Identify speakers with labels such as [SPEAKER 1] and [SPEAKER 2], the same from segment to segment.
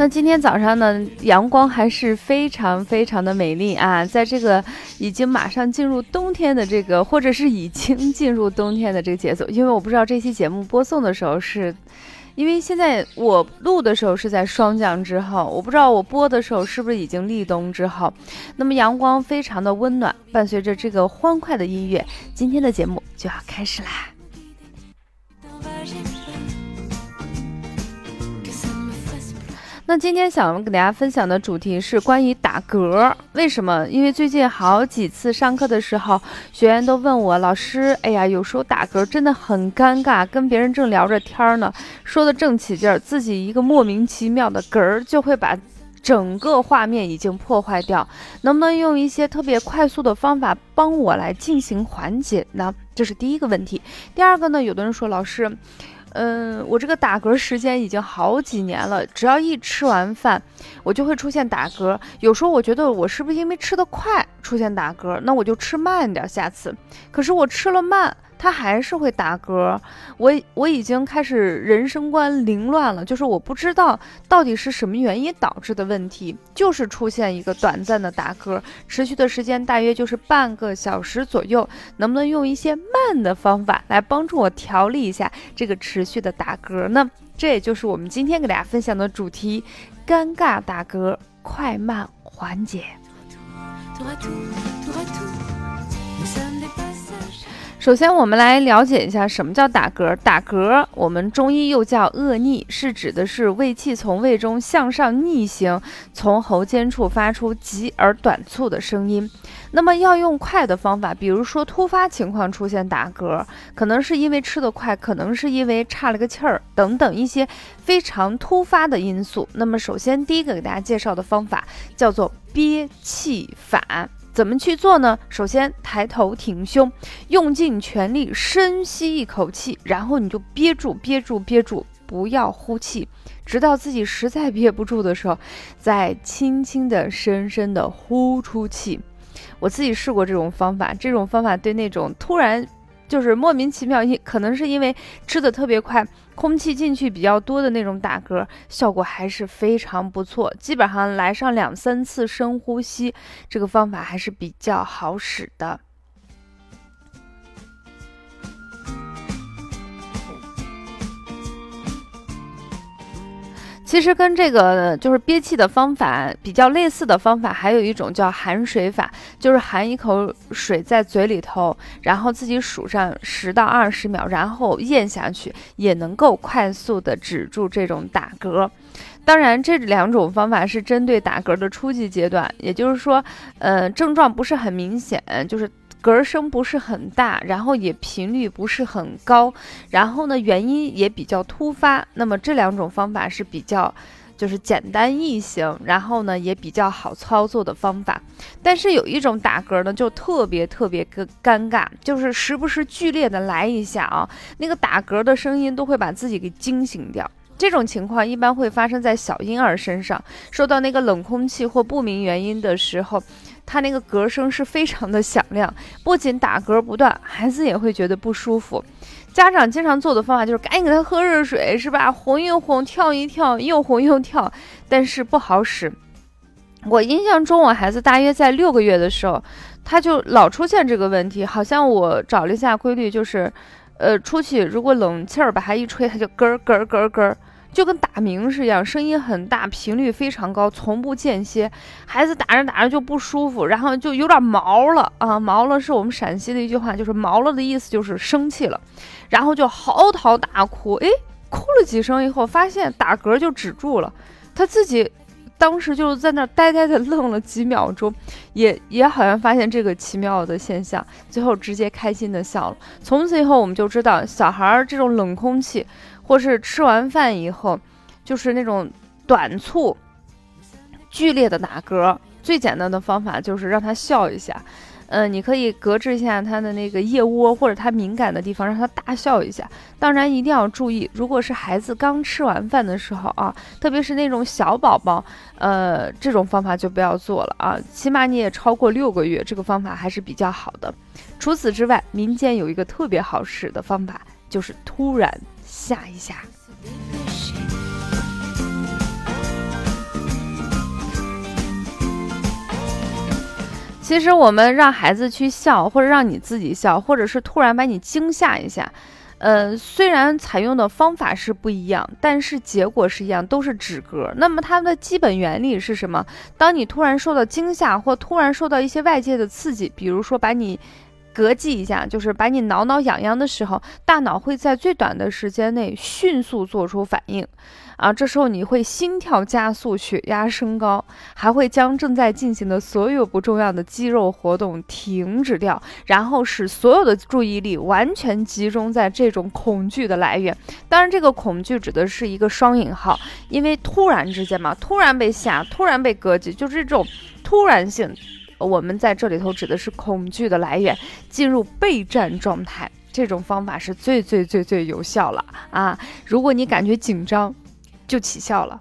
[SPEAKER 1] 那今天早上呢，阳光还是非常非常的美丽啊！在这个已经马上进入冬天的这个，或者是已经进入冬天的这个节奏，因为我不知道这期节目播送的时候是，因为现在我录的时候是在霜降之后，我不知道我播的时候是不是已经立冬之后。那么阳光非常的温暖，伴随着这个欢快的音乐，今天的节目就要开始啦。那今天想给大家分享的主题是关于打嗝。为什么？因为最近好几次上课的时候，学员都问我老师：“哎呀，有时候打嗝真的很尴尬，跟别人正聊着天呢，说的正起劲儿，自己一个莫名其妙的嗝儿就会把整个画面已经破坏掉。能不能用一些特别快速的方法帮我来进行缓解呢？这是第一个问题。第二个呢，有的人说老师。”嗯，我这个打嗝时间已经好几年了，只要一吃完饭，我就会出现打嗝。有时候我觉得我是不是因为吃的快出现打嗝，那我就吃慢点，下次。可是我吃了慢。他还是会打嗝，我我已经开始人生观凌乱了，就是我不知道到底是什么原因导致的问题，就是出现一个短暂的打嗝，持续的时间大约就是半个小时左右，能不能用一些慢的方法来帮助我调理一下这个持续的打嗝呢？这也就是我们今天给大家分享的主题：尴尬打嗝，快慢缓解。首先，我们来了解一下什么叫打嗝。打嗝，我们中医又叫恶逆，是指的是胃气从胃中向上逆行，从喉间处发出急而短促的声音。那么要用快的方法，比如说突发情况出现打嗝，可能是因为吃得快，可能是因为岔了个气儿等等一些非常突发的因素。那么首先第一个给大家介绍的方法叫做憋气法。怎么去做呢？首先抬头挺胸，用尽全力深吸一口气，然后你就憋住，憋住，憋住，不要呼气，直到自己实在憋不住的时候，再轻轻的、深深的呼出气。我自己试过这种方法，这种方法对那种突然。就是莫名其妙，因可能是因为吃的特别快，空气进去比较多的那种打嗝，效果还是非常不错。基本上来上两三次深呼吸，这个方法还是比较好使的。其实跟这个就是憋气的方法比较类似的方法，还有一种叫含水法，就是含一口水在嘴里头，然后自己数上十到二十秒，然后咽下去，也能够快速的止住这种打嗝。当然，这两种方法是针对打嗝的初级阶段，也就是说，呃，症状不是很明显，就是。嗝声不是很大，然后也频率不是很高，然后呢原因也比较突发。那么这两种方法是比较就是简单易行，然后呢也比较好操作的方法。但是有一种打嗝呢就特别特别尴尴尬，就是时不时剧烈的来一下啊，那个打嗝的声音都会把自己给惊醒掉。这种情况一般会发生在小婴儿身上，受到那个冷空气或不明原因的时候。他那个嗝声是非常的响亮，不仅打嗝不断，孩子也会觉得不舒服。家长经常做的方法就是赶紧给他喝热水，是吧？哄一哄，跳一跳，又哄又跳，但是不好使。我印象中，我孩子大约在六个月的时候，他就老出现这个问题。好像我找了一下规律，就是，呃，出去如果冷气儿把他一吹，他就咯咯咯咯。就跟打鸣是一样，声音很大，频率非常高，从不间歇。孩子打着打着就不舒服，然后就有点毛了啊！毛了是我们陕西的一句话，就是毛了的意思就是生气了，然后就嚎啕大哭。诶，哭了几声以后，发现打嗝就止住了。他自己当时就是在那呆呆的愣了几秒钟，也也好像发现这个奇妙的现象，最后直接开心的笑了。从此以后，我们就知道小孩儿这种冷空气。或是吃完饭以后，就是那种短促、剧烈的打嗝，最简单的方法就是让他笑一下。嗯，你可以隔置一下他的那个腋窝或者他敏感的地方，让他大笑一下。当然一定要注意，如果是孩子刚吃完饭的时候啊，特别是那种小宝宝，呃，这种方法就不要做了啊。起码你也超过六个月，这个方法还是比较好的。除此之外，民间有一个特别好使的方法，就是突然吓一下。其实我们让孩子去笑，或者让你自己笑，或者是突然把你惊吓一下，呃，虽然采用的方法是不一样，但是结果是一样，都是止嗝。那么它的基本原理是什么？当你突然受到惊吓，或突然受到一些外界的刺激，比如说把你。膈肌一下，就是把你挠挠痒痒的时候，大脑会在最短的时间内迅速做出反应，啊，这时候你会心跳加速，血压升高，还会将正在进行的所有不重要的肌肉活动停止掉，然后使所有的注意力完全集中在这种恐惧的来源。当然，这个恐惧指的是一个双引号，因为突然之间嘛，突然被吓，突然被膈肌，就是这种突然性。我们在这里头指的是恐惧的来源，进入备战状态，这种方法是最最最最有效了啊！如果你感觉紧张，就起效了。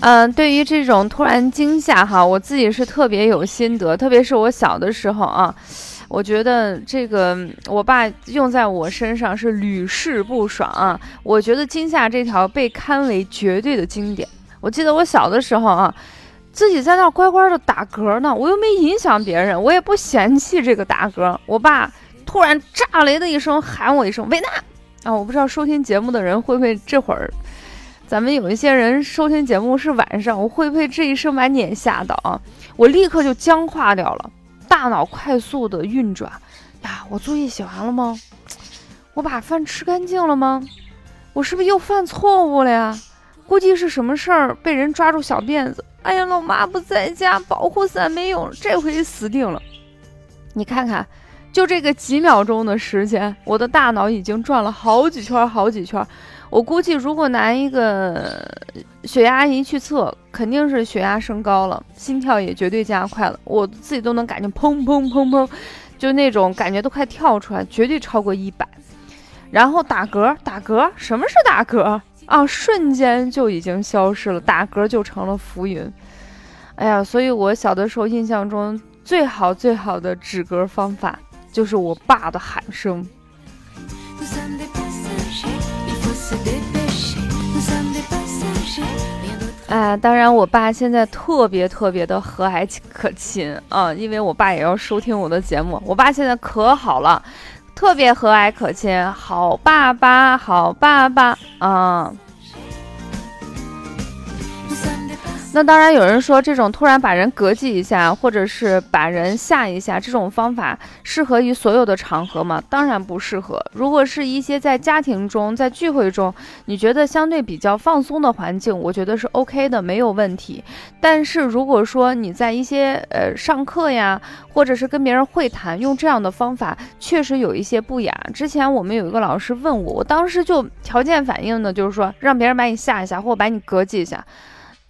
[SPEAKER 1] 嗯，对于这种突然惊吓哈，我自己是特别有心得，特别是我小的时候啊。我觉得这个我爸用在我身上是屡试不爽啊！我觉得今夏这条被堪为绝对的经典。我记得我小的时候啊，自己在那乖乖的打嗝呢，我又没影响别人，我也不嫌弃这个打嗝。我爸突然炸雷的一声喊我一声“维娜”，啊，我不知道收听节目的人会不会这会儿，咱们有一些人收听节目是晚上，我会不会这一声把你也吓到啊？我立刻就僵化掉了。大脑快速的运转，呀，我作业写完了吗？我把饭吃干净了吗？我是不是又犯错误了呀？估计是什么事儿被人抓住小辫子。哎呀，老妈不在家，保护伞没用，这回死定了。你看看，就这个几秒钟的时间，我的大脑已经转了好几圈，好几圈。我估计，如果拿一个血压仪去测，肯定是血压升高了，心跳也绝对加快了。我自己都能感觉砰砰砰砰，就那种感觉都快跳出来，绝对超过一百。然后打嗝，打嗝，什么是打嗝啊？瞬间就已经消失了，打嗝就成了浮云。哎呀，所以我小的时候印象中最好最好的止嗝方法，就是我爸的喊声。啊，当然，我爸现在特别特别的和蔼可亲啊，因为我爸也要收听我的节目。我爸现在可好了，特别和蔼可亲，好爸爸，好爸爸啊。那当然，有人说这种突然把人膈气一下，或者是把人吓一下，这种方法适合于所有的场合吗？当然不适合。如果是一些在家庭中、在聚会中，你觉得相对比较放松的环境，我觉得是 OK 的，没有问题。但是如果说你在一些呃上课呀，或者是跟别人会谈，用这样的方法，确实有一些不雅。之前我们有一个老师问我，我当时就条件反应呢，就是说让别人把你吓一下，或把你膈气一下。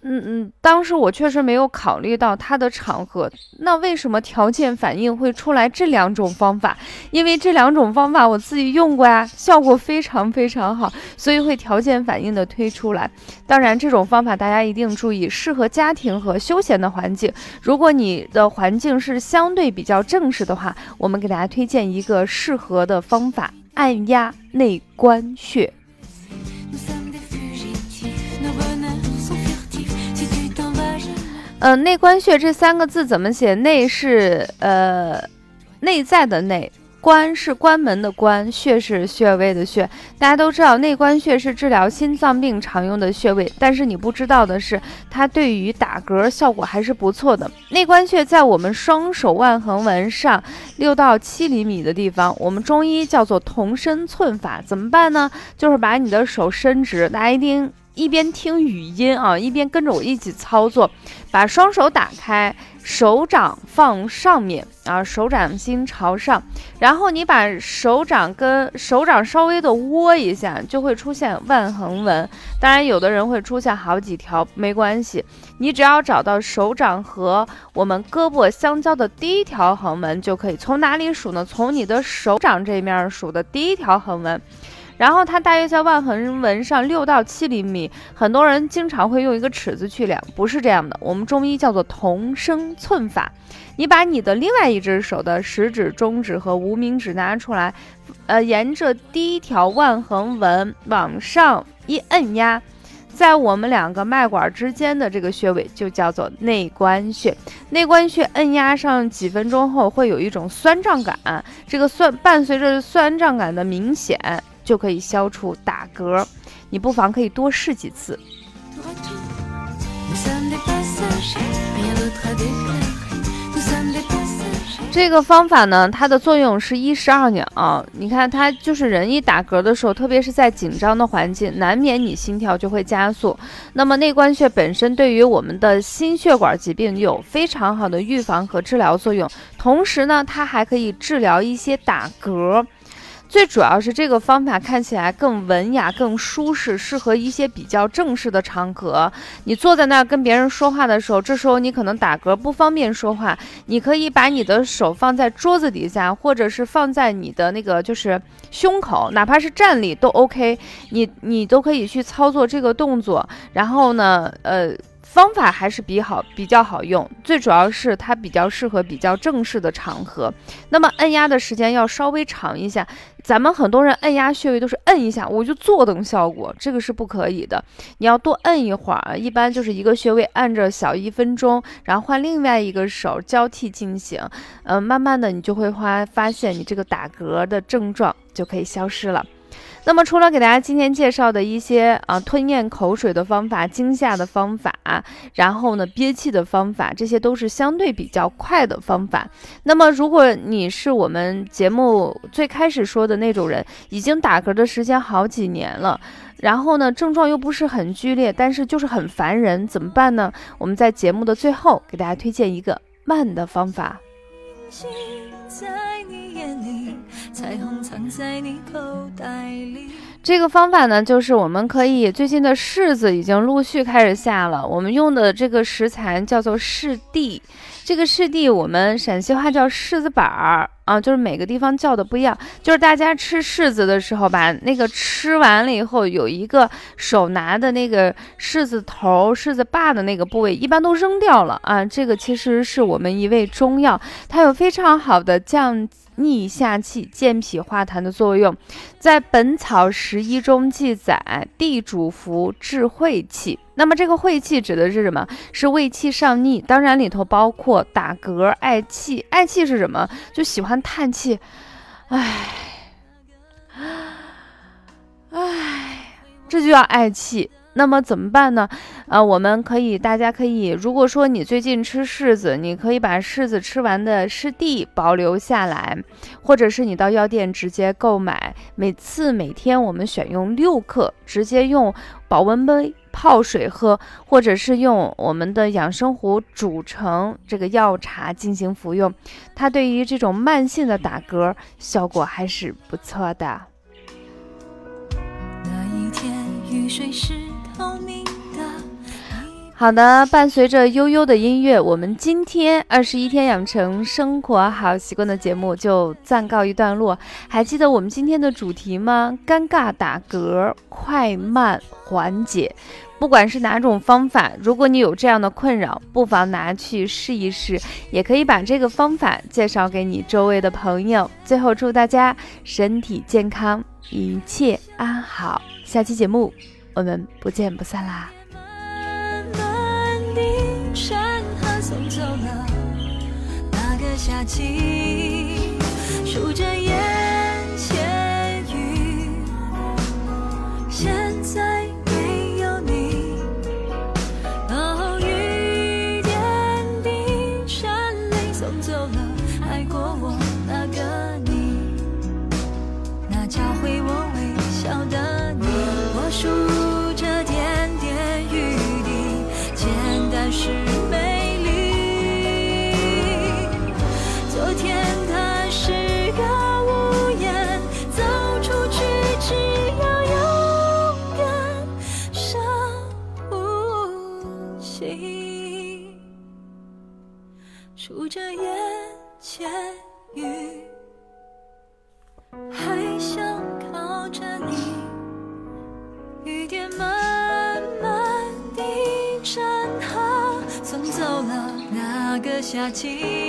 [SPEAKER 1] 嗯嗯，当时我确实没有考虑到他的场合，那为什么条件反应会出来这两种方法？因为这两种方法我自己用过呀，效果非常非常好，所以会条件反应的推出来。当然，这种方法大家一定注意，适合家庭和休闲的环境。如果你的环境是相对比较正式的话，我们给大家推荐一个适合的方法：按压内关穴。嗯，内关穴这三个字怎么写？内是呃内在的内，关是关门的关，穴是穴位的穴。大家都知道内关穴是治疗心脏病常用的穴位，但是你不知道的是，它对于打嗝效果还是不错的。内关穴在我们双手腕横纹上六到七厘米的地方，我们中医叫做同身寸法。怎么办呢？就是把你的手伸直，大家一定。一边听语音啊，一边跟着我一起操作，把双手打开。手掌放上面啊，手掌心朝上，然后你把手掌跟手掌稍微的窝一下，就会出现腕横纹。当然，有的人会出现好几条，没关系，你只要找到手掌和我们胳膊相交的第一条横纹就可以。从哪里数呢？从你的手掌这面数的第一条横纹。然后它大约在腕横纹上六到七厘米，很多人经常会用一个尺子去量，不是这样的。我们中医叫做同声寸法。你把你的另外一只手的食指、中指和无名指拿出来，呃，沿着第一条腕横纹往上一摁压，在我们两个脉管之间的这个穴位就叫做内关穴。内关穴摁压上几分钟后，会有一种酸胀感，这个酸伴随着酸胀感的明显。就可以消除打嗝，你不妨可以多试几次。这个方法呢，它的作用是一石二鸟。你看，它就是人一打嗝的时候，特别是在紧张的环境，难免你心跳就会加速。那么内关穴本身对于我们的心血管疾病有非常好的预防和治疗作用，同时呢，它还可以治疗一些打嗝。最主要是这个方法看起来更文雅、更舒适，适合一些比较正式的场合。你坐在那儿跟别人说话的时候，这时候你可能打嗝不方便说话，你可以把你的手放在桌子底下，或者是放在你的那个就是胸口，哪怕是站立都 OK。你你都可以去操作这个动作，然后呢，呃。方法还是比好比较好用，最主要是它比较适合比较正式的场合。那么按压的时间要稍微长一下。咱们很多人按压穴位都是摁一下我就坐等效果，这个是不可以的。你要多摁一会儿，一般就是一个穴位按着小一分钟，然后换另外一个手交替进行。嗯，慢慢的你就会发发现你这个打嗝的症状就可以消失了。那么，除了给大家今天介绍的一些啊吞咽口水的方法、惊吓的方法，然后呢憋气的方法，这些都是相对比较快的方法。那么，如果你是我们节目最开始说的那种人，已经打嗝的时间好几年了，然后呢症状又不是很剧烈，但是就是很烦人，怎么办呢？我们在节目的最后给大家推荐一个慢的方法。彩虹藏在你口袋里。这个方法呢，就是我们可以最近的柿子已经陆续开始下了，我们用的这个食材叫做柿蒂。这个柿蒂我们陕西话叫柿子板儿啊，就是每个地方叫的不一样。就是大家吃柿子的时候，把那个吃完了以后，有一个手拿的那个柿子头、柿子把的那个部位，一般都扔掉了啊。这个其实是我们一味中药，它有非常好的降。逆下气、健脾化痰的作用，在《本草拾遗》中记载，地主服治晦气。那么这个晦气指的是什么？是胃气上逆，当然里头包括打嗝、嗳气。嗳气是什么？就喜欢叹气，唉，唉，这就叫嗳气。那么怎么办呢？啊，我们可以，大家可以，如果说你最近吃柿子，你可以把柿子吃完的柿蒂保留下来，或者是你到药店直接购买。每次每天我们选用六克，直接用保温杯泡水喝，或者是用我们的养生壶煮成这个药茶进行服用。它对于这种慢性的打嗝效果还是不错的。那一天雨水湿。透明的好的，伴随着悠悠的音乐，我们今天二十一天养成生活好习惯的节目就暂告一段落。还记得我们今天的主题吗？尴尬打嗝，快慢缓解。不管是哪种方法，如果你有这样的困扰，不妨拿去试一试，也可以把这个方法介绍给你周围的朋友。最后，祝大家身体健康，一切安好。下期节目。我们不见不散啦。数着个